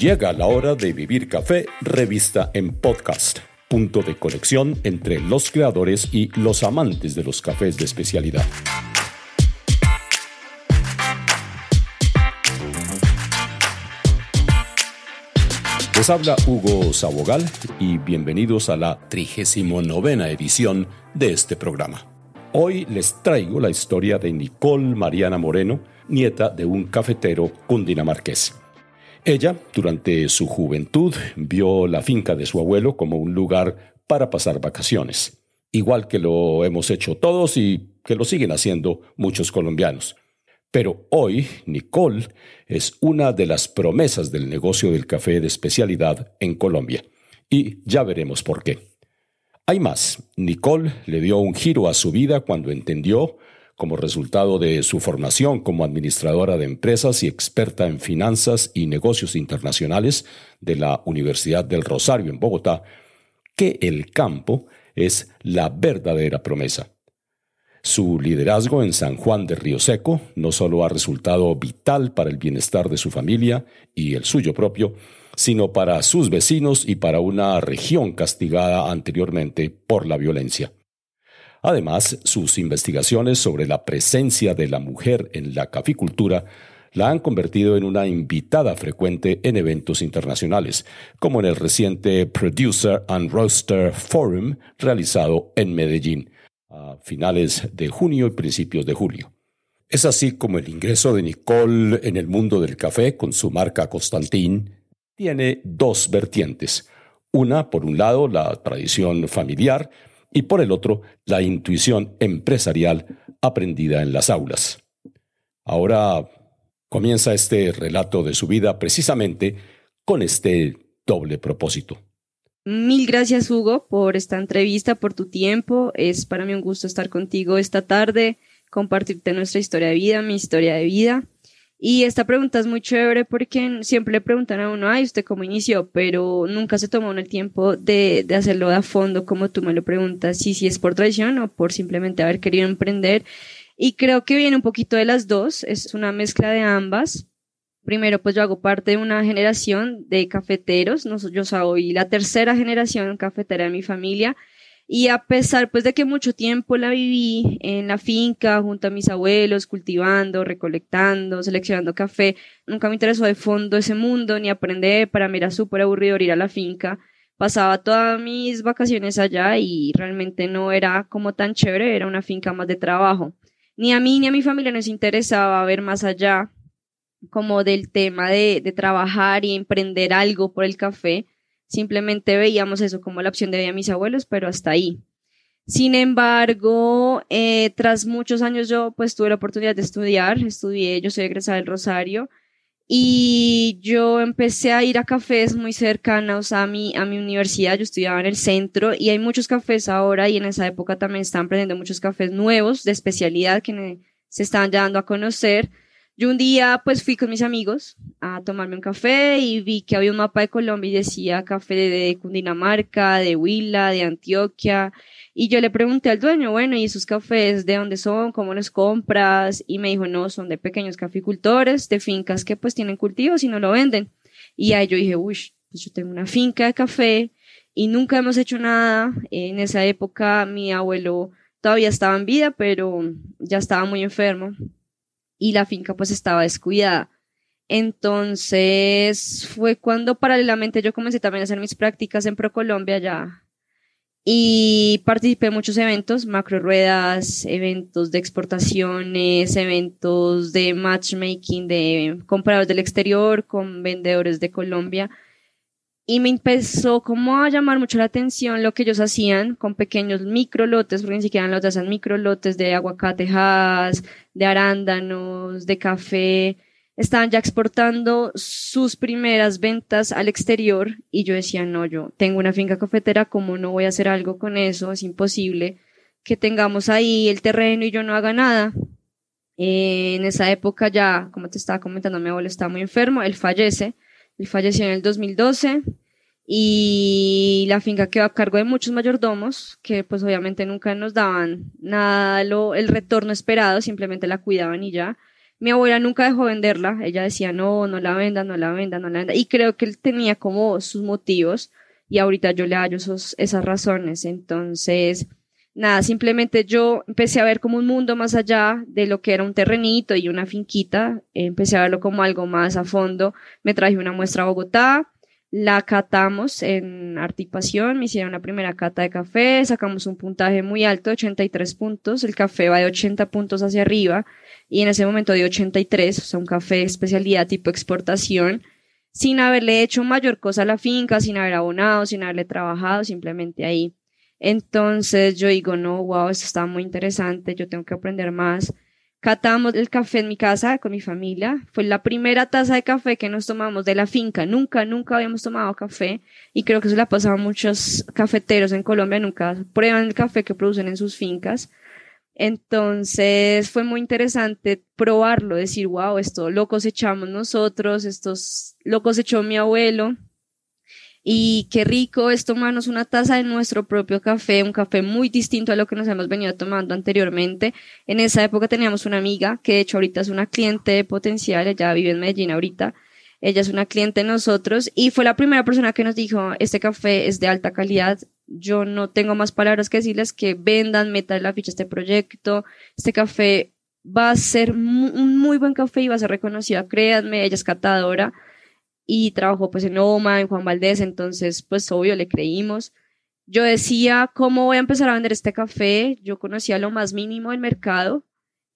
Llega la hora de Vivir Café, revista en podcast, punto de conexión entre los creadores y los amantes de los cafés de especialidad. Les habla Hugo Sabogal y bienvenidos a la 39 edición de este programa. Hoy les traigo la historia de Nicole Mariana Moreno, nieta de un cafetero cundinamarqués. Ella, durante su juventud, vio la finca de su abuelo como un lugar para pasar vacaciones, igual que lo hemos hecho todos y que lo siguen haciendo muchos colombianos. Pero hoy Nicole es una de las promesas del negocio del café de especialidad en Colombia. Y ya veremos por qué. Hay más. Nicole le dio un giro a su vida cuando entendió como resultado de su formación como administradora de empresas y experta en finanzas y negocios internacionales de la Universidad del Rosario en Bogotá, que el campo es la verdadera promesa. Su liderazgo en San Juan de Río Seco no solo ha resultado vital para el bienestar de su familia y el suyo propio, sino para sus vecinos y para una región castigada anteriormente por la violencia. Además, sus investigaciones sobre la presencia de la mujer en la caficultura la han convertido en una invitada frecuente en eventos internacionales, como en el reciente Producer and Roaster Forum realizado en Medellín, a finales de junio y principios de julio. Es así como el ingreso de Nicole en el mundo del café con su marca Constantin tiene dos vertientes. Una, por un lado, la tradición familiar, y por el otro, la intuición empresarial aprendida en las aulas. Ahora comienza este relato de su vida precisamente con este doble propósito. Mil gracias Hugo por esta entrevista, por tu tiempo. Es para mí un gusto estar contigo esta tarde, compartirte nuestra historia de vida, mi historia de vida. Y esta pregunta es muy chévere porque siempre le preguntan a uno, ay, ¿usted cómo inició? Pero nunca se tomó el tiempo de, de hacerlo a fondo como tú me lo preguntas, si, si es por traición o por simplemente haber querido emprender. Y creo que viene un poquito de las dos, es una mezcla de ambas. Primero, pues yo hago parte de una generación de cafeteros, yo soy la tercera generación cafetera de mi familia y a pesar pues de que mucho tiempo la viví en la finca junto a mis abuelos, cultivando, recolectando, seleccionando café, nunca me interesó de fondo ese mundo ni aprender, para mí era súper aburrido ir a la finca. Pasaba todas mis vacaciones allá y realmente no era como tan chévere, era una finca más de trabajo. Ni a mí ni a mi familia nos interesaba ver más allá como del tema de, de trabajar y emprender algo por el café Simplemente veíamos eso como la opción de vida mis abuelos, pero hasta ahí. Sin embargo, eh, tras muchos años yo pues tuve la oportunidad de estudiar, estudié, yo soy egresada del Rosario, y yo empecé a ir a cafés muy cercanos a mi, a mi universidad, yo estudiaba en el centro y hay muchos cafés ahora y en esa época también están aprendiendo muchos cafés nuevos de especialidad que se están dando a conocer yo un día pues fui con mis amigos a tomarme un café y vi que había un mapa de Colombia y decía café de Cundinamarca, de Huila, de Antioquia. Y yo le pregunté al dueño, bueno, ¿y esos cafés de dónde son? ¿Cómo los compras? Y me dijo, no, son de pequeños caficultores, de fincas que pues tienen cultivos y no lo venden. Y ahí yo dije, uy, pues yo tengo una finca de café y nunca hemos hecho nada. En esa época mi abuelo todavía estaba en vida, pero ya estaba muy enfermo y la finca pues estaba descuidada. Entonces fue cuando paralelamente yo comencé también a hacer mis prácticas en ProColombia ya y participé en muchos eventos, macro ruedas, eventos de exportaciones, eventos de matchmaking de compradores del exterior con vendedores de Colombia y me empezó como a llamar mucho la atención lo que ellos hacían con pequeños micro lotes, porque ni siquiera los hacen micro lotes de aguacatejas, de arándanos, de café. Estaban ya exportando sus primeras ventas al exterior y yo decía, no, yo tengo una finca cafetera, ¿cómo no voy a hacer algo con eso? Es imposible que tengamos ahí el terreno y yo no haga nada. en esa época ya, como te estaba comentando, mi abuelo estaba muy enfermo, él fallece él falleció en el 2012 y la finca quedó a cargo de muchos mayordomos que pues obviamente nunca nos daban nada lo, el retorno esperado, simplemente la cuidaban y ya. Mi abuela nunca dejó venderla, ella decía, no, no la venda, no la venda, no la venda. Y creo que él tenía como sus motivos y ahorita yo le hallo esos, esas razones. Entonces, nada, simplemente yo empecé a ver como un mundo más allá de lo que era un terrenito y una finquita, empecé a verlo como algo más a fondo. Me traje una muestra a Bogotá, la catamos en Artipación, me hicieron la primera cata de café, sacamos un puntaje muy alto, 83 puntos, el café va de 80 puntos hacia arriba y en ese momento de 83, o sea, un café especialidad tipo exportación, sin haberle hecho mayor cosa a la finca, sin haber abonado, sin haberle trabajado, simplemente ahí. Entonces yo digo, no, wow, esto está muy interesante, yo tengo que aprender más catamos el café en mi casa con mi familia. Fue la primera taza de café que nos tomamos de la finca. Nunca, nunca habíamos tomado café y creo que eso le ha pasado a muchos cafeteros en Colombia. Nunca prueban el café que producen en sus fincas. Entonces fue muy interesante probarlo, decir, wow, esto lo cosechamos nosotros, estos lo cosechó mi abuelo. Y qué rico es tomarnos una taza de nuestro propio café, un café muy distinto a lo que nos hemos venido tomando anteriormente. En esa época teníamos una amiga, que de hecho ahorita es una cliente potencial, ella vive en Medellín ahorita. Ella es una cliente de nosotros y fue la primera persona que nos dijo, este café es de alta calidad. Yo no tengo más palabras que decirles que vendan, metan la ficha este proyecto. Este café va a ser un muy buen café y va a ser reconocido. Créanme, ella es catadora y trabajó pues en OMA, en Juan Valdés, entonces pues obvio le creímos. Yo decía, ¿cómo voy a empezar a vender este café? Yo conocía lo más mínimo del mercado.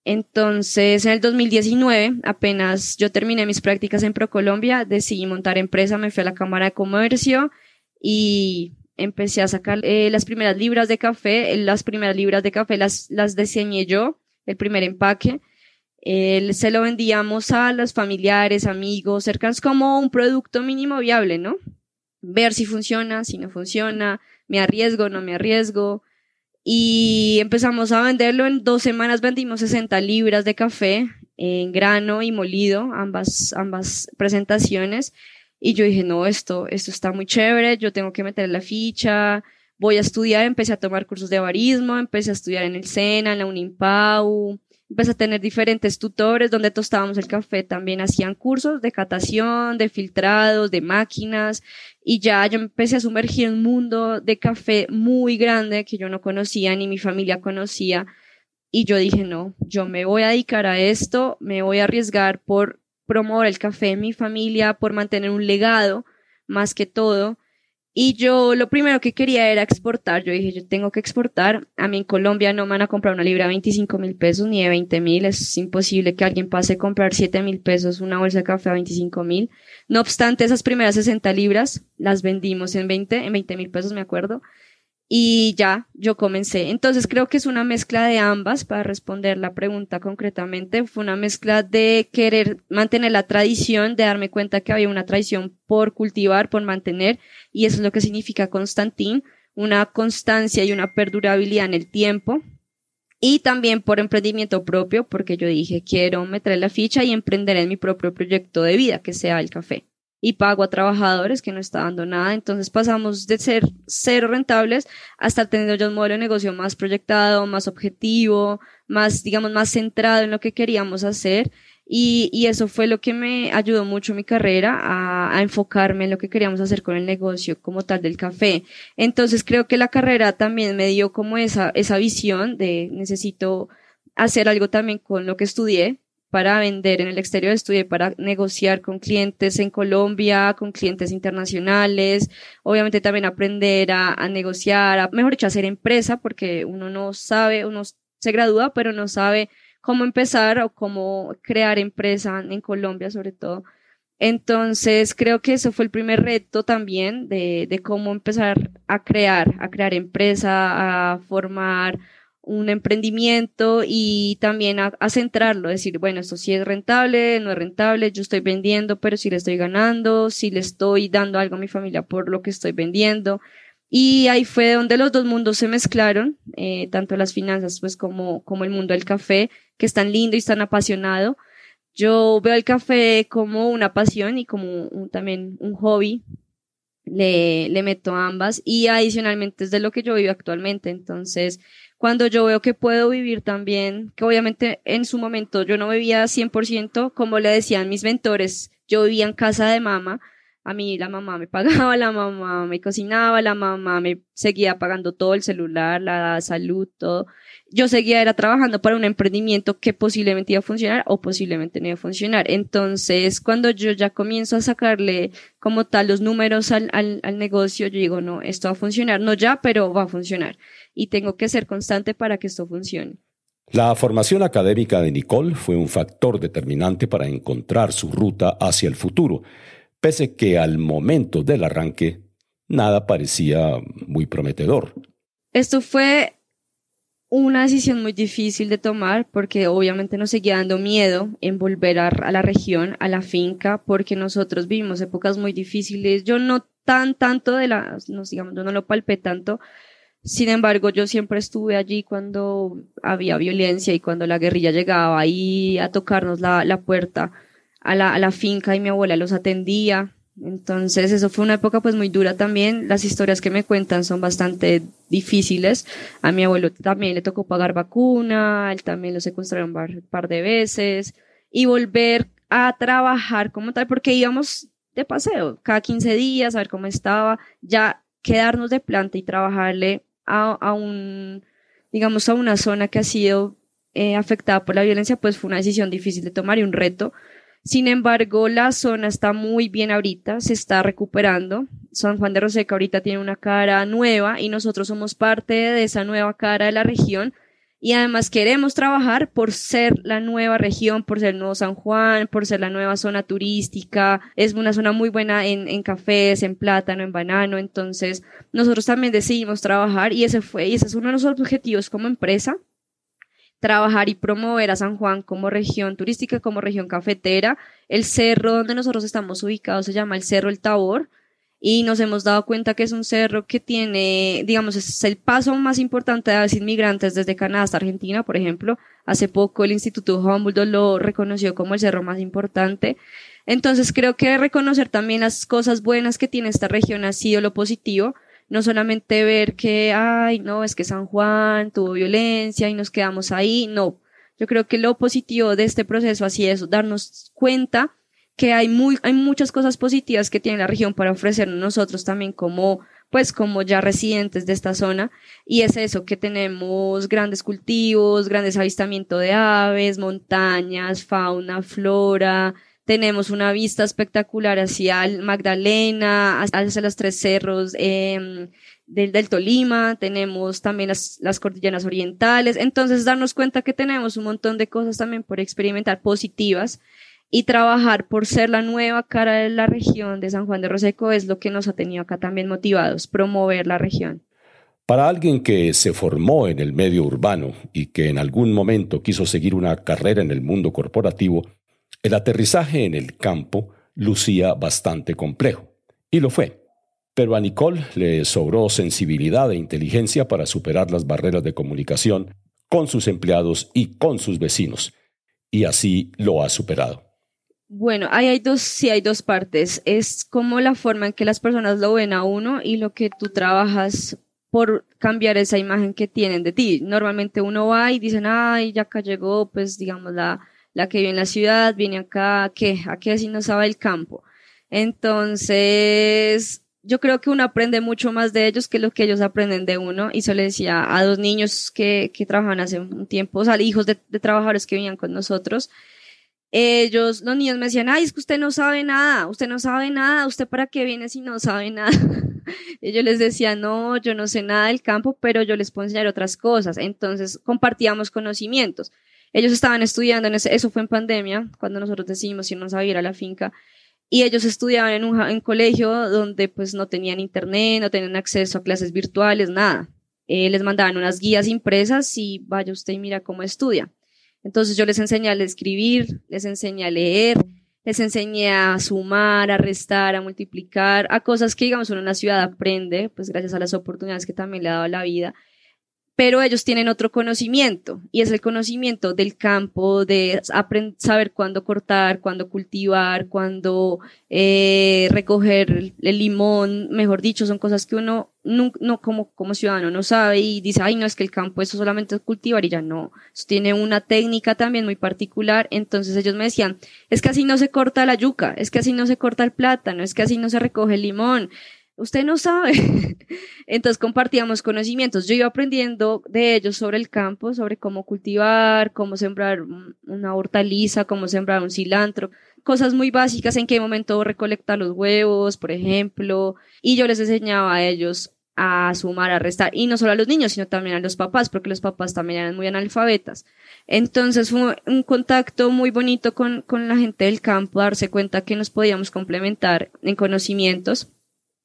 Entonces, en el 2019, apenas yo terminé mis prácticas en ProColombia, decidí montar empresa, me fui a la Cámara de Comercio y empecé a sacar eh, las primeras libras de café. Las primeras libras de café las, las diseñé yo, el primer empaque se lo vendíamos a los familiares, amigos, cercanos como un producto mínimo viable, ¿no? Ver si funciona, si no funciona, me arriesgo, no me arriesgo. Y empezamos a venderlo. En dos semanas vendimos 60 libras de café en grano y molido, ambas, ambas presentaciones. Y yo dije, no, esto, esto está muy chévere, yo tengo que meter la ficha, voy a estudiar, empecé a tomar cursos de barismo, empecé a estudiar en el SENA, en la Unimpau, empecé a tener diferentes tutores donde tostábamos el café, también hacían cursos de catación, de filtrados, de máquinas, y ya yo empecé a sumergir en un mundo de café muy grande que yo no conocía ni mi familia conocía, y yo dije, no, yo me voy a dedicar a esto, me voy a arriesgar por promover el café en mi familia, por mantener un legado, más que todo, y yo lo primero que quería era exportar. Yo dije, yo tengo que exportar. A mí en Colombia no me van a comprar una libra de 25 mil pesos ni de 20 mil. Es imposible que alguien pase a comprar 7 mil pesos una bolsa de café a 25 mil. No obstante, esas primeras 60 libras las vendimos en 20, en 20 mil pesos, me acuerdo y ya yo comencé. Entonces creo que es una mezcla de ambas para responder la pregunta concretamente. Fue una mezcla de querer mantener la tradición, de darme cuenta que había una tradición por cultivar, por mantener, y eso es lo que significa Constantín, una constancia y una perdurabilidad en el tiempo. Y también por emprendimiento propio, porque yo dije, quiero meter la ficha y emprender en mi propio proyecto de vida, que sea el café y pago a trabajadores que no está dando nada. Entonces pasamos de ser cero rentables hasta tener ya un modelo de negocio más proyectado, más objetivo, más, digamos, más centrado en lo que queríamos hacer. Y, y eso fue lo que me ayudó mucho mi carrera a, a, enfocarme en lo que queríamos hacer con el negocio como tal del café. Entonces creo que la carrera también me dio como esa, esa visión de necesito hacer algo también con lo que estudié, para vender en el exterior, estudié para negociar con clientes en Colombia, con clientes internacionales, obviamente también aprender a, negociar, a, mejor dicho, hacer empresa, porque uno no sabe, uno se gradúa, pero no sabe cómo empezar o cómo crear empresa en Colombia sobre todo. Entonces, creo que eso fue el primer reto también de cómo empezar a crear, a crear empresa, a formar un emprendimiento y también a, centrarlo, decir, bueno, esto sí es rentable, no es rentable, yo estoy vendiendo, pero si le estoy ganando, si le estoy dando algo a mi familia por lo que estoy vendiendo. Y ahí fue donde los dos mundos se mezclaron, eh, tanto las finanzas pues como, como el mundo del café, que es tan lindo y tan apasionado. Yo veo el café como una pasión y como un, también un hobby le, le meto ambas y adicionalmente es de lo que yo vivo actualmente. Entonces, cuando yo veo que puedo vivir también, que obviamente en su momento yo no vivía 100%, como le decían mis mentores, yo vivía en casa de mamá, a mí la mamá me pagaba, la mamá me cocinaba, la mamá me seguía pagando todo el celular, la salud, todo. Yo seguía era trabajando para un emprendimiento que posiblemente iba a funcionar o posiblemente no iba a funcionar. Entonces, cuando yo ya comienzo a sacarle como tal los números al, al, al negocio, yo digo, no, esto va a funcionar, no ya, pero va a funcionar. Y tengo que ser constante para que esto funcione. La formación académica de Nicole fue un factor determinante para encontrar su ruta hacia el futuro pese que al momento del arranque nada parecía muy prometedor. Esto fue una decisión muy difícil de tomar porque obviamente nos seguía dando miedo en volver a, la región, a la finca, porque nosotros vivimos épocas muy difíciles. Yo no tan tanto de las, nos digamos, yo no lo palpé tanto. Sin embargo, yo siempre estuve allí cuando había violencia y cuando la guerrilla llegaba ahí a tocarnos la, la puerta a la, finca y mi abuela los atendía. Entonces, eso fue una época pues muy dura también. Las historias que me cuentan son bastante difíciles. A mi abuelo también le tocó pagar vacuna, él también lo secuestraron un par de veces y volver a trabajar como tal, porque íbamos de paseo cada 15 días a ver cómo estaba, ya quedarnos de planta y trabajarle a, a un, digamos, a una zona que ha sido eh, afectada por la violencia, pues fue una decisión difícil de tomar y un reto sin embargo, la zona está muy bien ahorita, se está recuperando. San Juan de Roseca ahorita tiene una cara nueva y nosotros somos parte de esa nueva cara de la región. Y además queremos trabajar por ser la nueva región, por ser el nuevo San Juan, por ser la nueva zona turística. Es una zona muy buena en, en cafés, en plátano, en banano. Entonces, nosotros también decidimos trabajar y ese fue, y ese es uno de los objetivos como empresa trabajar y promover a San Juan como región turística, como región cafetera. El cerro donde nosotros estamos ubicados se llama el Cerro El Tabor y nos hemos dado cuenta que es un cerro que tiene, digamos, es el paso más importante de los inmigrantes desde Canadá hasta Argentina, por ejemplo. Hace poco el Instituto Humboldt lo reconoció como el cerro más importante. Entonces creo que reconocer también las cosas buenas que tiene esta región ha sido lo positivo no solamente ver que, ay, no, es que San Juan tuvo violencia y nos quedamos ahí, no. Yo creo que lo positivo de este proceso así es darnos cuenta que hay muy, hay muchas cosas positivas que tiene la región para ofrecernos nosotros también como, pues como ya residentes de esta zona. Y es eso, que tenemos grandes cultivos, grandes avistamientos de aves, montañas, fauna, flora, tenemos una vista espectacular hacia Magdalena, hacia los tres cerros eh, del, del, Tolima, tenemos también las, las cordilleras orientales. Entonces, darnos cuenta que tenemos un montón de cosas también por experimentar positivas y trabajar por ser la nueva cara de la región de San Juan de Roseco es lo que nos ha tenido acá también motivados, promover la región. Para alguien que se formó en el medio urbano y que en algún momento quiso seguir una carrera en el mundo corporativo, el aterrizaje en el campo lucía bastante complejo, y lo fue. Pero a Nicole le sobró sensibilidad e inteligencia para superar las barreras de comunicación con sus empleados y con sus vecinos, y así lo ha superado. Bueno, ahí hay dos, sí hay dos partes. Es como la forma en que las personas lo ven a uno y lo que tú trabajas por cambiar esa imagen que tienen de ti. Normalmente uno va y dicen, ay, ya acá llegó, pues digamos la, la que vive en la ciudad viene acá, que aquí así no sabe el campo. Entonces, yo creo que uno aprende mucho más de ellos que lo que ellos aprenden de uno. Y eso le decía a dos niños que, que trabajan hace un tiempo, o sea, hijos de, de trabajadores que venían con nosotros. Ellos, los niños me decían, ay, es que usted no sabe nada, usted no sabe nada, usted para qué viene si no sabe nada. y yo les decía, no, yo no sé nada del campo, pero yo les puedo enseñar otras cosas. Entonces compartíamos conocimientos. Ellos estaban estudiando, eso fue en pandemia, cuando nosotros decidimos irnos a ir a la finca, y ellos estudiaban en un colegio donde pues no tenían internet, no tenían acceso a clases virtuales, nada. Eh, les mandaban unas guías impresas y vaya usted y mira cómo estudia. Entonces yo les enseñé a escribir, les enseñé a leer, les enseñé a sumar, a restar, a multiplicar, a cosas que digamos uno en la ciudad aprende, pues gracias a las oportunidades que también le ha dado la vida pero ellos tienen otro conocimiento y es el conocimiento del campo, de saber cuándo cortar, cuándo cultivar, cuándo eh, recoger el, limón, mejor dicho, son cosas que uno no, no, como, como ciudadano no sabe y dice, ay, no, es que el campo eso solamente es cultivar y ya no, eso tiene una técnica también muy particular, entonces ellos me decían, es que así no se corta la yuca, es que así no se corta el plátano, es que así no se recoge el limón, usted no sabe. Entonces compartíamos conocimientos. Yo iba aprendiendo de ellos sobre el campo, sobre cómo cultivar, cómo sembrar una hortaliza, cómo sembrar un cilantro, cosas muy básicas, en qué momento recolectar los huevos, por ejemplo. Y yo les enseñaba a ellos a sumar, a restar, y no solo a los niños, sino también a los papás, porque los papás también eran muy analfabetas. Entonces fue un contacto muy bonito con, con la gente del campo, darse cuenta que nos podíamos complementar en conocimientos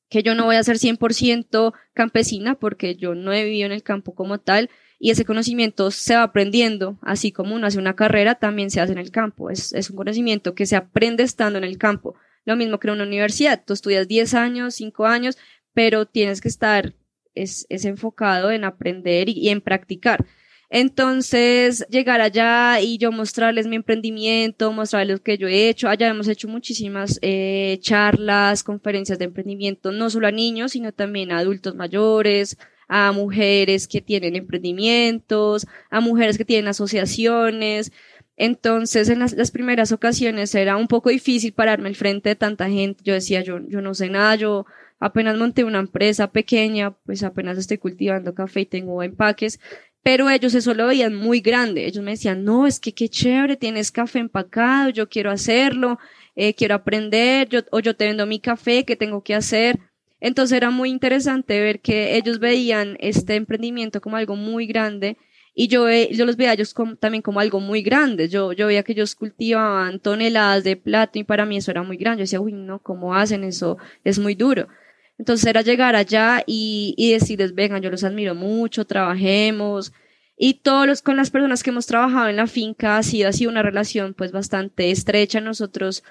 que yo no voy a ser 100% campesina porque yo no he vivido en el campo como tal y ese conocimiento se va aprendiendo, así como uno hace una carrera, también se hace en el campo. Es, es un conocimiento que se aprende estando en el campo. Lo mismo que en una universidad. Tú estudias 10 años, 5 años, pero tienes que estar, es, es enfocado en aprender y en practicar. Entonces, llegar allá y yo mostrarles mi emprendimiento, mostrarles lo que yo he hecho. Allá hemos hecho muchísimas eh, charlas, conferencias de emprendimiento, no solo a niños, sino también a adultos mayores, a mujeres que tienen emprendimientos, a mujeres que tienen asociaciones. Entonces, en las, las, primeras ocasiones era un poco difícil pararme al frente de tanta gente. Yo decía, yo, yo no sé nada, yo apenas monté una empresa pequeña, pues apenas estoy cultivando café y tengo empaques pero ellos eso lo veían muy grande. Ellos me decían, no, es que qué chévere, tienes café empacado, yo quiero hacerlo, eh, quiero aprender, yo, o yo te vendo mi café, ¿qué tengo que hacer? Entonces era muy interesante ver que ellos veían este emprendimiento como algo muy grande y yo, yo los veía ellos como, también como algo muy grande. Yo, yo veía que ellos cultivaban toneladas de plato y para mí eso era muy grande. Yo decía, uy, no, ¿cómo hacen eso? Es muy duro. Entonces era llegar allá y, y decirles, vengan, yo los admiro mucho, trabajemos. Y todos los, con las personas que hemos trabajado en la finca ha sido así una relación pues bastante estrecha. Nosotros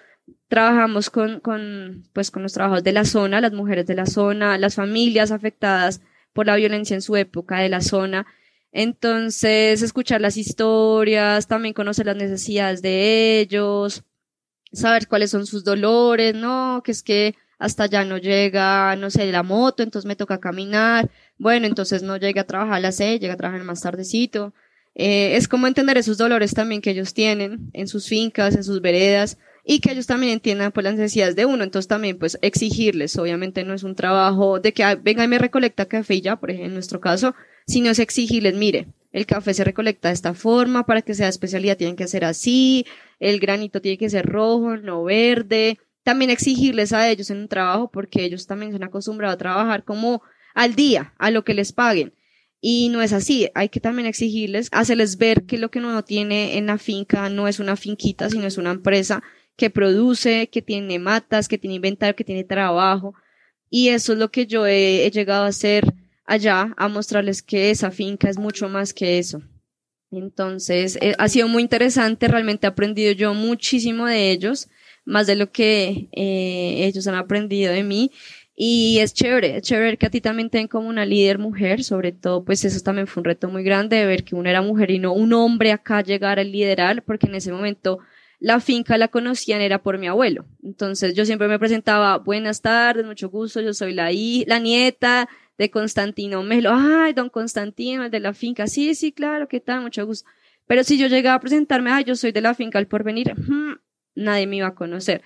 trabajamos con, con, pues con los trabajos de la zona, las mujeres de la zona, las familias afectadas por la violencia en su época de la zona. Entonces, escuchar las historias, también conocer las necesidades de ellos, saber cuáles son sus dolores, no, que es que hasta allá no llega, no sé, la moto, entonces me toca caminar, bueno, entonces no llega a trabajar a las seis, llega a trabajar más tardecito. Eh, es como entender esos dolores también que ellos tienen en sus fincas, en sus veredas, y que ellos también entiendan pues las necesidades de uno, entonces también pues exigirles, obviamente no es un trabajo de que venga y me recolecta café y ya, por ejemplo, en nuestro caso, sino es exigirles, mire, el café se recolecta de esta forma, para que sea especialidad tienen que ser así, el granito tiene que ser rojo, no verde, también exigirles a ellos en un trabajo, porque ellos también se han acostumbrado a trabajar como al día, a lo que les paguen. Y no es así, hay que también exigirles, hacerles ver que lo que uno tiene en la finca no es una finquita, sino es una empresa que produce, que tiene matas, que tiene inventario, que tiene trabajo. Y eso es lo que yo he, llegado a hacer allá, a mostrarles que esa finca es mucho más que eso. Entonces, eh, ha sido muy interesante, realmente he aprendido yo muchísimo de ellos más de lo que eh, ellos han aprendido de mí. Y es chévere, es chévere que a ti también tengan como una líder mujer, sobre todo, pues eso también fue un reto muy grande de ver que uno era mujer y no un hombre acá llegar a liderar, porque en ese momento la finca la conocían era por mi abuelo. Entonces yo siempre me presentaba, buenas tardes, mucho gusto, yo soy la, la nieta de Constantino Melo. Ay, don Constantino, el de la finca. Sí, sí, claro, ¿qué tal? Mucho gusto. Pero si yo llegaba a presentarme, ay, yo soy de la finca al porvenir, hmm, nadie me iba a conocer.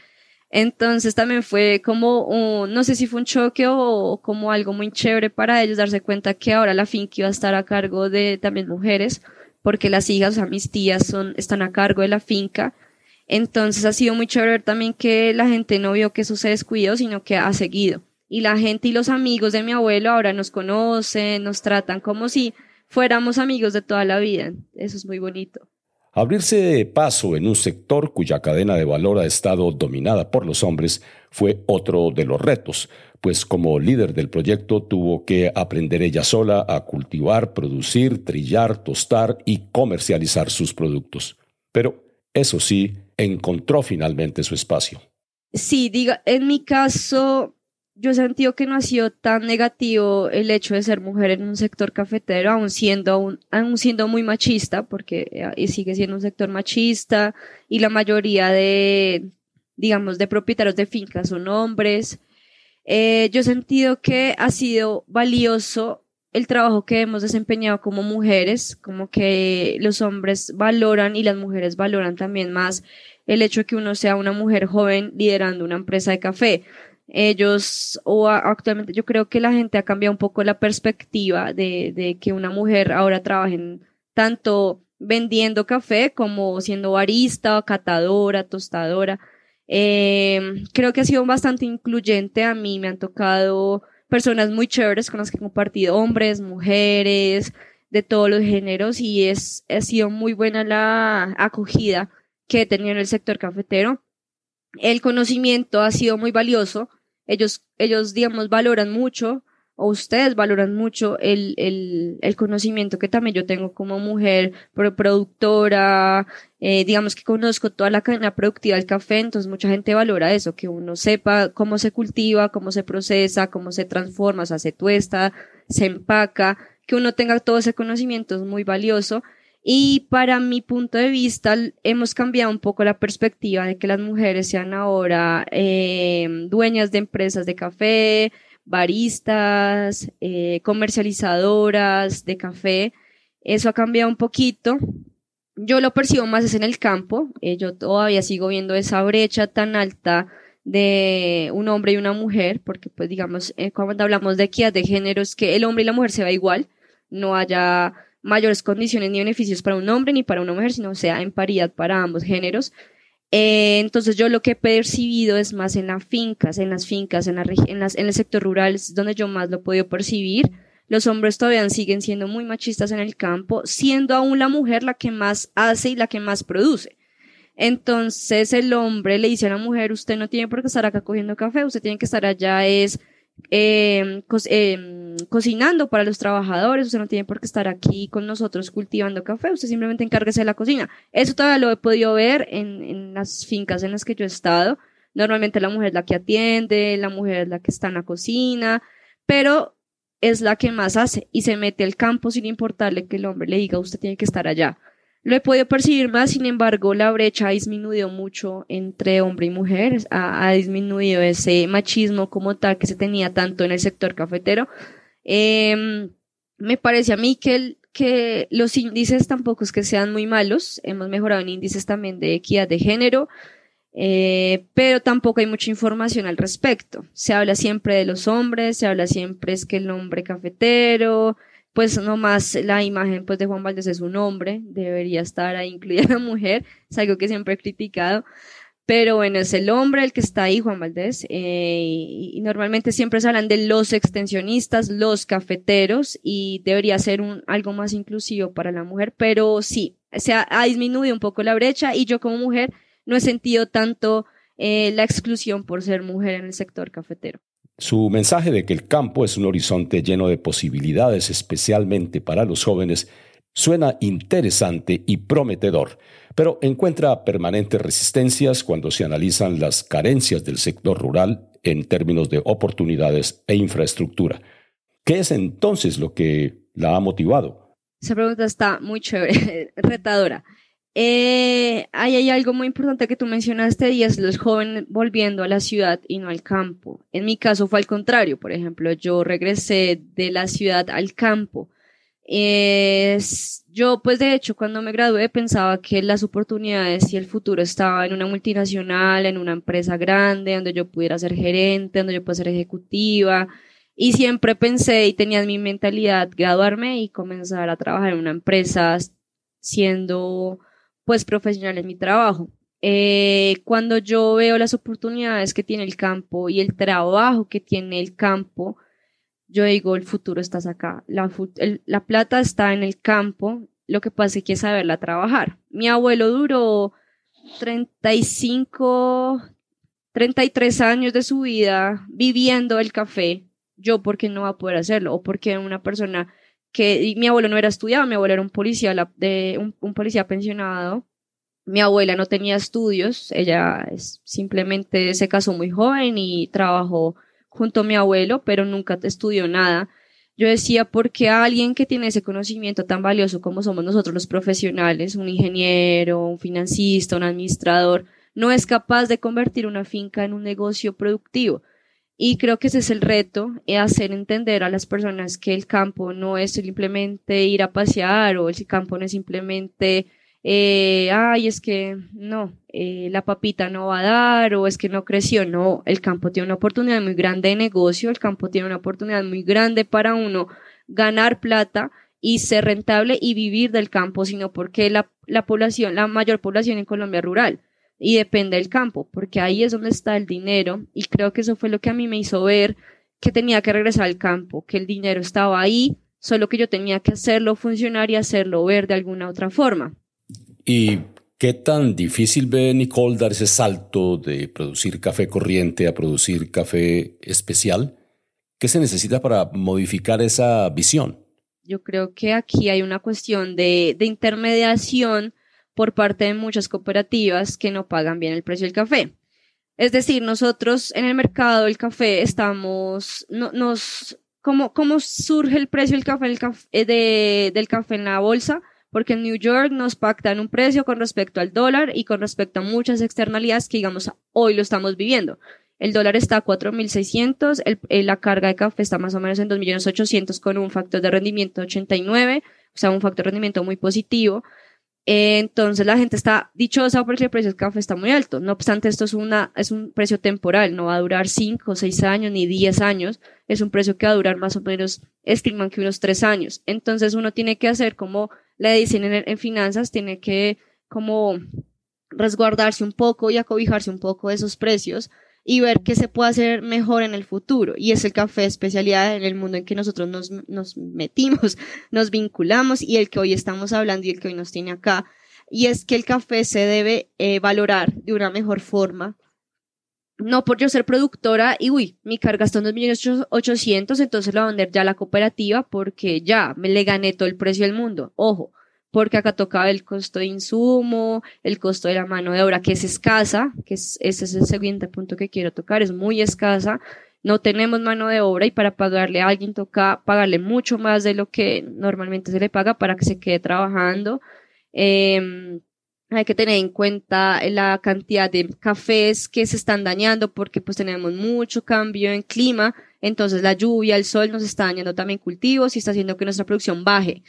Entonces también fue como, un, no sé si fue un choque o como algo muy chévere para ellos darse cuenta que ahora la finca iba a estar a cargo de también mujeres, porque las hijas, o sea, mis tías son, están a cargo de la finca. Entonces ha sido muy chévere ver también que la gente no vio que eso se descuidó, sino que ha seguido. Y la gente y los amigos de mi abuelo ahora nos conocen, nos tratan como si fuéramos amigos de toda la vida. Eso es muy bonito. Abrirse paso en un sector cuya cadena de valor ha estado dominada por los hombres fue otro de los retos, pues como líder del proyecto tuvo que aprender ella sola a cultivar, producir, trillar, tostar y comercializar sus productos. Pero, eso sí, encontró finalmente su espacio. Sí, diga, en mi caso, yo he sentido que no ha sido tan negativo el hecho de ser mujer en un sector cafetero, aún siendo, aún, siendo muy machista, porque eh, sigue siendo un sector machista y la mayoría de, digamos, de propietarios de fincas son hombres. Eh, yo he sentido que ha sido valioso el trabajo que hemos desempeñado como mujeres, como que los hombres valoran y las mujeres valoran también más el hecho de que uno sea una mujer joven liderando una empresa de café. Ellos, o actualmente yo creo que la gente ha cambiado un poco la perspectiva de, de que una mujer ahora trabaje tanto vendiendo café como siendo barista, catadora, tostadora. Eh, creo que ha sido bastante incluyente. A mí me han tocado personas muy chéveres con las que he compartido, hombres, mujeres, de todos los géneros y es, ha sido muy buena la acogida que he tenido en el sector cafetero. El conocimiento ha sido muy valioso. Ellos, ellos digamos, valoran mucho o ustedes valoran mucho el, el, el, conocimiento que también yo tengo como mujer productora, eh, digamos que conozco toda la cadena productiva del café, entonces mucha gente valora eso, que uno sepa cómo se cultiva, cómo se procesa, cómo se transforma, o sea, se tuesta, se empaca, que uno tenga todo ese conocimiento es muy valioso. Y para mi punto de vista, hemos cambiado un poco la perspectiva de que las mujeres sean ahora eh, dueñas de empresas de café, baristas, eh, comercializadoras de café. Eso ha cambiado un poquito. Yo lo percibo más es en el campo. Eh, yo todavía sigo viendo esa brecha tan alta de un hombre y una mujer, porque pues digamos, eh, cuando hablamos de equidad de género es que el hombre y la mujer se va igual, no haya mayores condiciones ni beneficios para un hombre ni para una mujer, sino sea en paridad para ambos géneros. Eh, entonces yo lo que he percibido es más en las fincas, en las fincas, en, en, las, en el sector rural, es donde yo más lo he podido percibir. Los hombres todavía siguen siendo muy machistas en el campo, siendo aún la mujer la que más hace y la que más produce. Entonces el hombre le dice a la mujer, usted no tiene por qué estar acá cogiendo café, usted tiene que estar allá es eh, cocinando para los trabajadores, usted no tiene por qué estar aquí con nosotros cultivando café, usted simplemente encárguese de la cocina. Eso todavía lo he podido ver en, en las fincas en las que yo he estado. Normalmente la mujer es la que atiende, la mujer es la que está en la cocina, pero es la que más hace y se mete al campo sin importarle que el hombre le diga usted tiene que estar allá. Lo he podido percibir más, sin embargo, la brecha ha disminuido mucho entre hombre y mujer, ha, ha disminuido ese machismo como tal que se tenía tanto en el sector cafetero. Eh, me parece a mí que, que los índices tampoco es que sean muy malos, hemos mejorado en índices también de equidad de género, eh, pero tampoco hay mucha información al respecto. Se habla siempre de los hombres, se habla siempre es que el hombre cafetero, pues nomás la imagen pues de Juan Valdés es un hombre, debería estar ahí incluida la mujer, es algo que siempre he criticado, pero bueno, es el hombre el que está ahí, Juan Valdés, eh, y, normalmente siempre se hablan de los extensionistas, los cafeteros, y debería ser un, algo más inclusivo para la mujer, pero sí, se ha, disminuido un poco la brecha y yo como mujer no he sentido tanto eh, la exclusión por ser mujer en el sector cafetero. Su mensaje de que el campo es un horizonte lleno de posibilidades, especialmente para los jóvenes, suena interesante y prometedor, pero encuentra permanentes resistencias cuando se analizan las carencias del sector rural en términos de oportunidades e infraestructura. ¿Qué es entonces lo que la ha motivado? Esa pregunta está muy chévere, retadora. Eh, hay algo muy importante que tú mencionaste y es los jóvenes volviendo a la ciudad y no al campo. En mi caso fue al contrario, por ejemplo, yo regresé de la ciudad al campo. Yo, pues de hecho, cuando me gradué pensaba que las oportunidades y el futuro estaba en una multinacional, en una empresa grande, donde yo pudiera ser gerente, donde yo pudiera ser ejecutiva. Y siempre pensé y tenía en mi mentalidad graduarme y comenzar a trabajar en una empresa siendo pues profesional en mi trabajo. Eh, cuando yo veo las oportunidades que tiene el campo y el trabajo que tiene el campo, yo digo, el futuro está acá. La, la plata está en el campo, lo que pasa es que hay que saberla trabajar. Mi abuelo duró 35, 33 años de su vida viviendo el café. Yo, ¿por qué no va a poder hacerlo? O porque una persona que mi abuelo no era estudiado, mi abuelo era un policía, un, policía pensionado. Mi abuela no tenía estudios, ella simplemente se casó muy joven y trabajó junto a mi abuelo, pero nunca estudió nada. Yo decía, ¿por qué alguien que tiene ese conocimiento tan valioso como somos nosotros los profesionales, un ingeniero, un financista, un administrador, no es capaz de convertir una finca en un negocio productivo? Y creo que ese es el reto, es hacer entender a las personas que el campo no es simplemente ir a pasear o el campo no es simplemente eh, ay, es que no, eh, la papita no va a dar o es que no creció. No, el campo tiene una oportunidad muy grande de negocio, el campo tiene una oportunidad muy grande para uno ganar plata y ser rentable y vivir del campo, sino porque la, la población, la mayor población en Colombia rural y depende del campo, porque ahí es donde está el dinero y creo que eso fue lo que a mí me hizo ver que tenía que regresar al campo, que el dinero estaba ahí, solo que yo tenía que hacerlo funcionar y hacerlo ver de alguna otra forma. ¿Y qué tan difícil ve Nicole dar ese salto de producir café corriente a producir café especial? ¿Qué se necesita para modificar esa visión? Yo creo que aquí hay una cuestión de, intermediación por parte de muchas cooperativas que no pagan bien el precio del café. Es decir, nosotros en el mercado del café estamos, no, nos, ¿cómo, ¿cómo surge el precio del café, eh, del café en la bolsa? Porque en New York nos pactan un precio con respecto al dólar y con respecto a muchas externalidades que, digamos, hoy lo estamos viviendo. El dólar está a 4.600, la carga de café está más o menos en 2.800.000 con un factor de rendimiento de 89, o sea, un factor de rendimiento muy positivo. entonces la gente está dichosa porque el precio del café está muy alto. No obstante, esto es, una, es un precio temporal, no va a durar 5, 6 años ni 10 años. Es un precio que va a durar más o menos, estiman que unos 3 años. Entonces uno tiene que hacer como la edición en, finanzas tiene que como resguardarse un poco y acobijarse un poco de esos precios y ver qué se puede hacer mejor en el futuro. Y es el café especialidad en el mundo en que nosotros nos, nos metimos, nos vinculamos y el que hoy estamos hablando y el que hoy nos tiene acá. Y es que el café se debe eh, valorar de una mejor forma. No por yo ser productora y uy, mi carga está en 2.800.000, entonces lo voy a vender ya la cooperativa porque ya me le gané todo el precio del mundo. Ojo, porque acá tocaba el costo de insumo, el costo de la mano de obra, que es escasa, que es, ese es el siguiente punto que quiero tocar, es muy escasa, no tenemos mano de obra y para pagarle a alguien toca pagarle mucho más de lo que normalmente se le paga para que se quede trabajando. Em, hay que tener en cuenta la cantidad de cafés que se están dañando porque pues tenemos mucho cambio en clima, entonces la lluvia, el sol nos está dañando también cultivos y está haciendo que nuestra producción baje.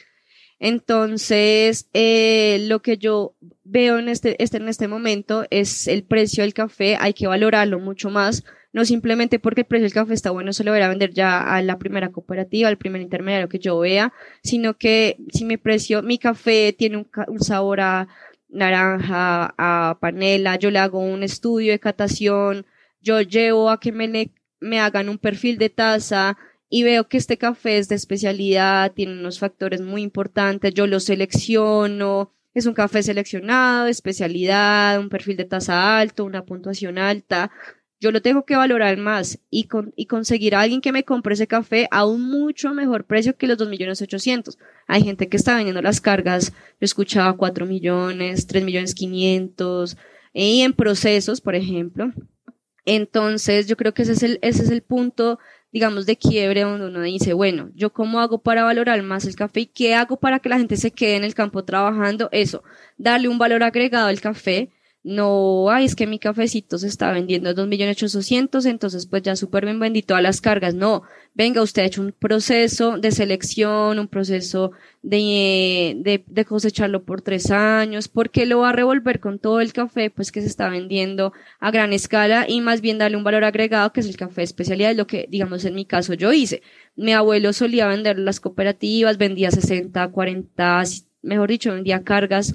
Entonces, eh, lo que yo veo en este, este, en este momento es el precio del café, hay que valorarlo mucho más, no simplemente porque el precio del café está bueno, se lo voy a vender ya a la primera cooperativa, al primer intermediario que yo vea, sino que si mi precio, mi café tiene un, un sabor a naranja, a panela, yo le hago un estudio de catación, yo llevo a que me, me hagan un perfil de taza, y veo que este café es de especialidad, tiene unos factores muy importantes, yo lo selecciono, es un café seleccionado, especialidad, un perfil de tasa alto, una puntuación alta, yo lo tengo que valorar más y, y conseguir a alguien que me compre ese café a un mucho mejor precio que los 2 millones 800. Hay gente que está vendiendo las cargas, yo escuchaba 4 millones, 3 millones 500, y en procesos, por ejemplo. Entonces, yo creo que ese es el, ese es el punto digamos, de quiebre donde uno dice, bueno, ¿yo cómo hago para valorar más el café y qué hago para que la gente se quede en el campo trabajando? Eso, darle un valor agregado al café, no, ay, es que mi cafecito se está vendiendo a 2.800.000, entonces pues ya súper bien vendí todas las cargas. No, venga, usted ha hecho un proceso de selección, un proceso de, de, de cosecharlo por tres años, porque lo va a revolver con todo el café pues que se está vendiendo a gran escala y más bien darle un valor agregado que es el café especialidad, lo que digamos en mi caso yo hice. Mi abuelo solía vender las cooperativas, vendía 60, 40, mejor dicho, vendía cargas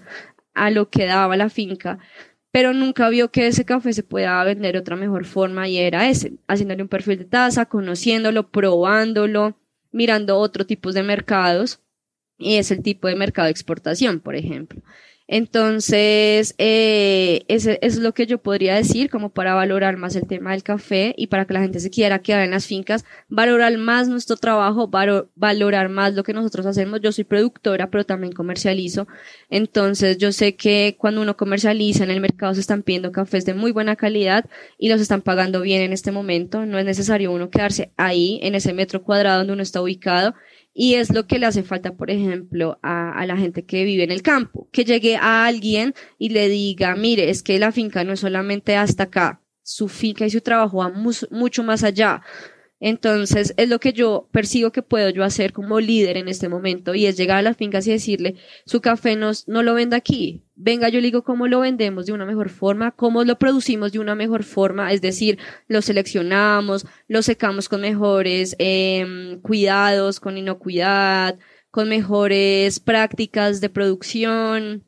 a lo que daba la finca pero nunca vio que ese café se pueda vender de otra mejor forma y era ese, haciéndole un perfil de taza, conociéndolo, probándolo, mirando otros tipos de mercados y es el tipo de mercado de exportación, por ejemplo. Entonces, eh, eso es lo que yo podría decir como para valorar más el tema del café y para que la gente se quiera quedar en las fincas, valorar más nuestro trabajo, valorar más lo que nosotros hacemos. Yo soy productora, pero también comercializo. Entonces, yo sé que cuando uno comercializa en el mercado se están pidiendo cafés de muy buena calidad y los están pagando bien en este momento. No es necesario uno quedarse ahí, en ese metro cuadrado donde uno está ubicado y es lo que le hace falta, por ejemplo, a, la gente que vive en el campo, que llegue a alguien y le diga, mire, es que la finca no es solamente hasta acá, su finca y su trabajo va mucho más allá. Entonces, es lo que yo percibo que puedo yo hacer como líder en este momento y es llegar a las fincas y decirle, su café no, no lo venda aquí. Venga, yo le digo cómo lo vendemos de una mejor forma, cómo lo producimos de una mejor forma, es decir, lo seleccionamos, lo secamos con mejores em, cuidados, con inocuidad, con mejores prácticas de producción.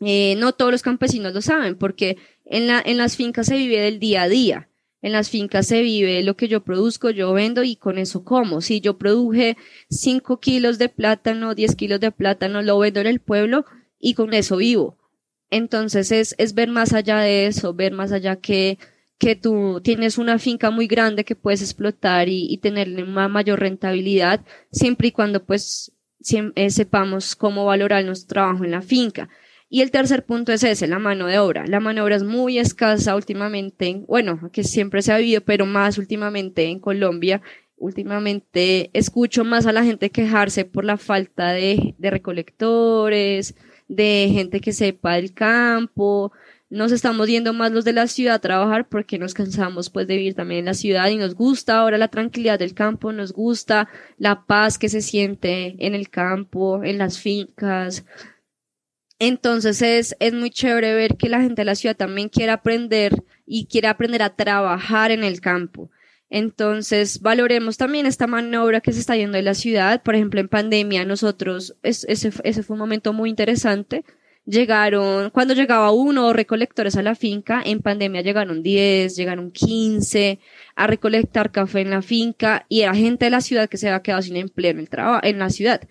Eh, no todos los campesinos lo saben porque en, la, en las fincas se vive del día a día en las fincas se vive lo que yo produzco, yo vendo y con eso como. Si yo produje 5 kilos de plátano, 10 kilos de plátano, lo vendo en el pueblo y con eso vivo. Entonces es, es ver más allá de eso, ver más allá que, que tú tienes una finca muy grande que puedes explotar y, y tenerle una mayor rentabilidad, siempre y cuando pues eh, sepamos cómo valorar nuestro trabajo en la finca. Y el tercer punto es ese, la mano de obra. La mano de obra es muy escasa últimamente, bueno, que siempre se ha vivido, pero más últimamente en Colombia. Últimamente escucho más a la gente quejarse por la falta de, de recolectores, de gente que sepa del campo. Nos estamos yendo más los de la ciudad a trabajar porque nos cansamos pues de vivir también en la ciudad y nos gusta ahora la tranquilidad del campo, nos gusta la paz que se siente en el campo, en las fincas, entonces es, es muy chévere ver que la gente de la ciudad también quiere aprender y quiere aprender a trabajar en el campo. Entonces, valoremos también esta maniobra que se está yendo de la ciudad. Por ejemplo, en pandemia, nosotros, ese, fue un momento muy interesante. Llegaron, cuando llegaba uno recolectores a la finca, en pandemia llegaron 10, llegaron 15 a recolectar café en la finca y era gente de la ciudad que se había quedado sin empleo en el trabajo, en la ciudad.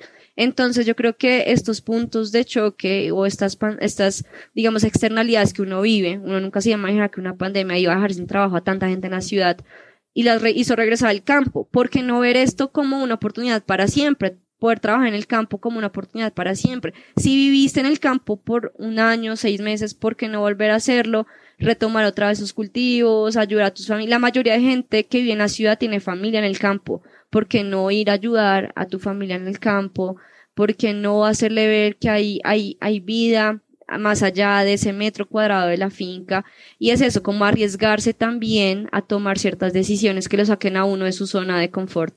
Entonces yo creo que estos puntos de choque o estas, estas, digamos, externalidades que uno vive, uno nunca se imagina que una pandemia iba a dejar sin trabajo a tanta gente en la ciudad y las hizo regresar al campo. ¿Por qué no ver esto como una oportunidad para siempre? Poder trabajar en el campo como una oportunidad para siempre. Si viviste en el campo por un año, seis meses, ¿por qué no volver a hacerlo? Retomar otra vez sus cultivos, ayudar a tus familias. La mayoría de gente que vive en la ciudad tiene familia en el campo. ¿por qué no ir a ayudar a tu familia en el campo? ¿Por qué no hacerle ver que hay, hay, hay vida más allá de ese metro cuadrado de la finca? Y es eso, como arriesgarse también a tomar ciertas decisiones que lo saquen a uno de su zona de confort.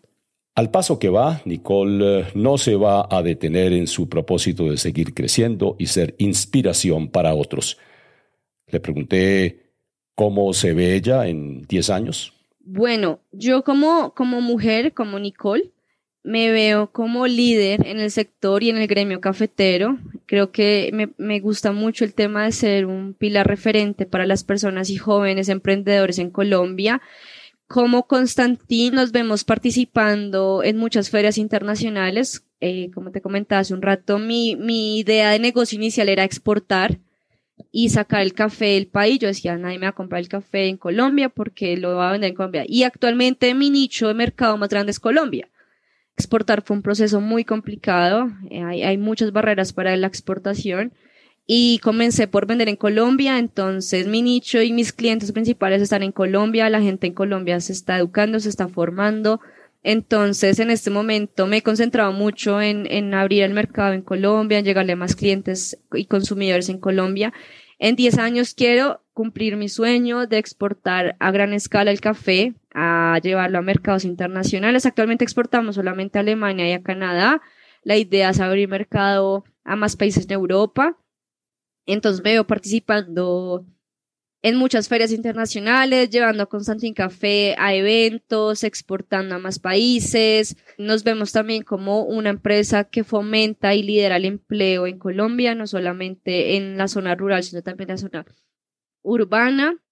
Al paso que va, Nicole eh, no se va a detener en su propósito de seguir creciendo y ser inspiración para otros. Le pregunté cómo se ve ella en 10 años. Bueno, yo como, como mujer, como Nicole, me veo como líder en el sector y en el gremio cafetero. Creo que me, me, gusta mucho el tema de ser un pilar referente para las personas y jóvenes emprendedores en Colombia. Como Constantín nos vemos participando en muchas ferias internacionales. Eh, como te comentaba hace un rato, mi, mi idea de negocio inicial era exportar y sacar el café del país. Yo decía, nadie me va a comprar el café en Colombia porque lo va a vender en Colombia. Y actualmente mi nicho de mercado más grande es Colombia. Exportar fue un proceso muy complicado, eh, hay, muchas barreras para la exportación y comencé por vender en Colombia, entonces mi nicho y mis clientes principales están en Colombia, la gente en Colombia se está educando, se está formando, entonces, en este momento me he concentrado mucho en, en abrir el mercado en Colombia, en llegarle a más clientes y consumidores en Colombia. En 10 años quiero cumplir mi sueño de exportar a gran escala el café, a llevarlo a mercados internacionales. Actualmente exportamos solamente a Alemania y a Canadá. La idea es abrir mercado a más países de Europa. Entonces veo participando en muchas ferias internacionales, llevando a Constantin Café a eventos, exportando a más países. Nos vemos también como una empresa que fomenta y lidera el empleo en Colombia, no solamente en la zona rural, sino también en la zona urbana.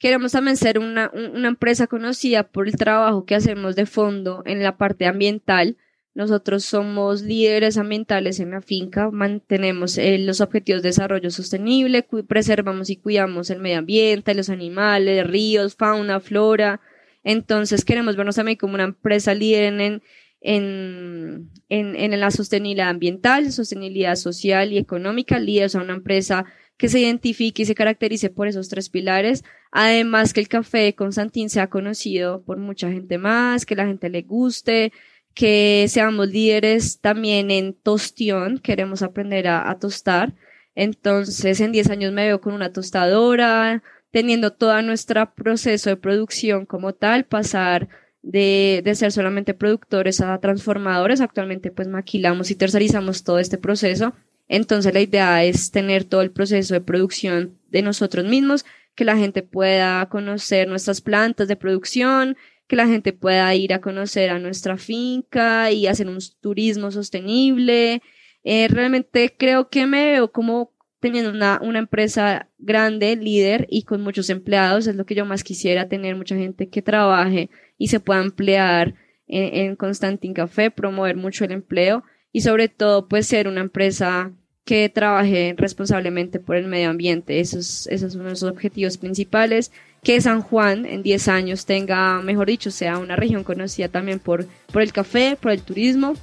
Queremos también ser una, una empresa conocida por el trabajo que hacemos de fondo en la parte ambiental Nosotros somos líderes ambientales en la finca, mantenemos eh, los objetivos de desarrollo sostenible, preservamos y cuidamos el medio ambiente, los animales, ríos, fauna, flora. Entonces queremos vernos también como una empresa líder en, en, en, en la sostenibilidad ambiental, sostenibilidad social y económica, líderes a una empresa que se identifique y se caracterice por esos tres pilares. Además que el café de Constantín sea conocido por mucha gente más, que la gente le guste, que seamos líderes también en tostión, queremos aprender a, tostar. Entonces, en 10 años me veo con una tostadora, teniendo todo nuestro proceso de producción como tal, pasar de, de, ser solamente productores a transformadores. Actualmente pues maquilamos y tercerizamos todo este proceso. Entonces la idea es tener todo el proceso de producción de nosotros mismos, que la gente pueda conocer nuestras plantas de producción, que la gente pueda ir a conocer a nuestra finca y hacer un turismo sostenible. Eh, realmente creo que me veo como teniendo una, una empresa grande, líder y con muchos empleados. Es lo que yo más quisiera, tener mucha gente que trabaje y se pueda emplear en, Constantin Café, promover mucho el empleo y sobre todo pues ser una empresa que trabaje responsablemente por el medio ambiente. Esos, esos son los objetivos principales. Que San Juan en 10 años tenga, mejor dicho, sea una región conocida también por, por el café, por el turismo,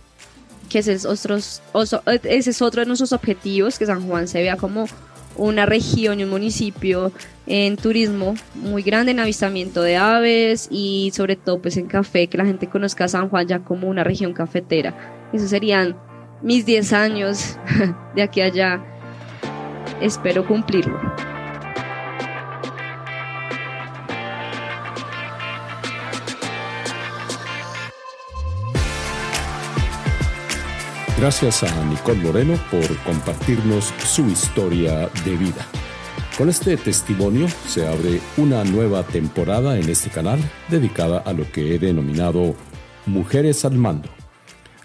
que ese es, otro de nuestros objetivos, que San Juan se vea como una región y un municipio en turismo muy grande, en avistamiento de aves y sobre todo pues en café, que la gente conozca a San Juan ya como una región cafetera. Esos serían mis 10 años de aquí a allá. Espero cumplirlo. Gracias a Nicole Moreno por compartirnos su historia de vida. Con este testimonio se abre una nueva temporada en este canal dedicada a lo que he denominado Mujeres al Mando.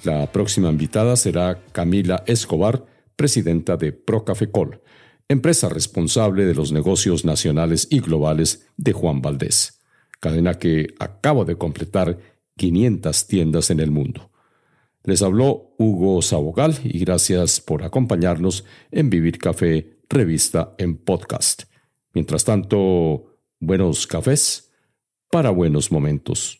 La próxima invitada será Camila Escobar, presidenta de Procafecol, empresa responsable de los negocios nacionales y globales de Juan Valdés, cadena que acaba de completar 500 tiendas en el mundo. Les habló Hugo Sabogal y gracias por acompañarnos en Vivir Café, revista en podcast. Mientras tanto, buenos cafés para buenos momentos.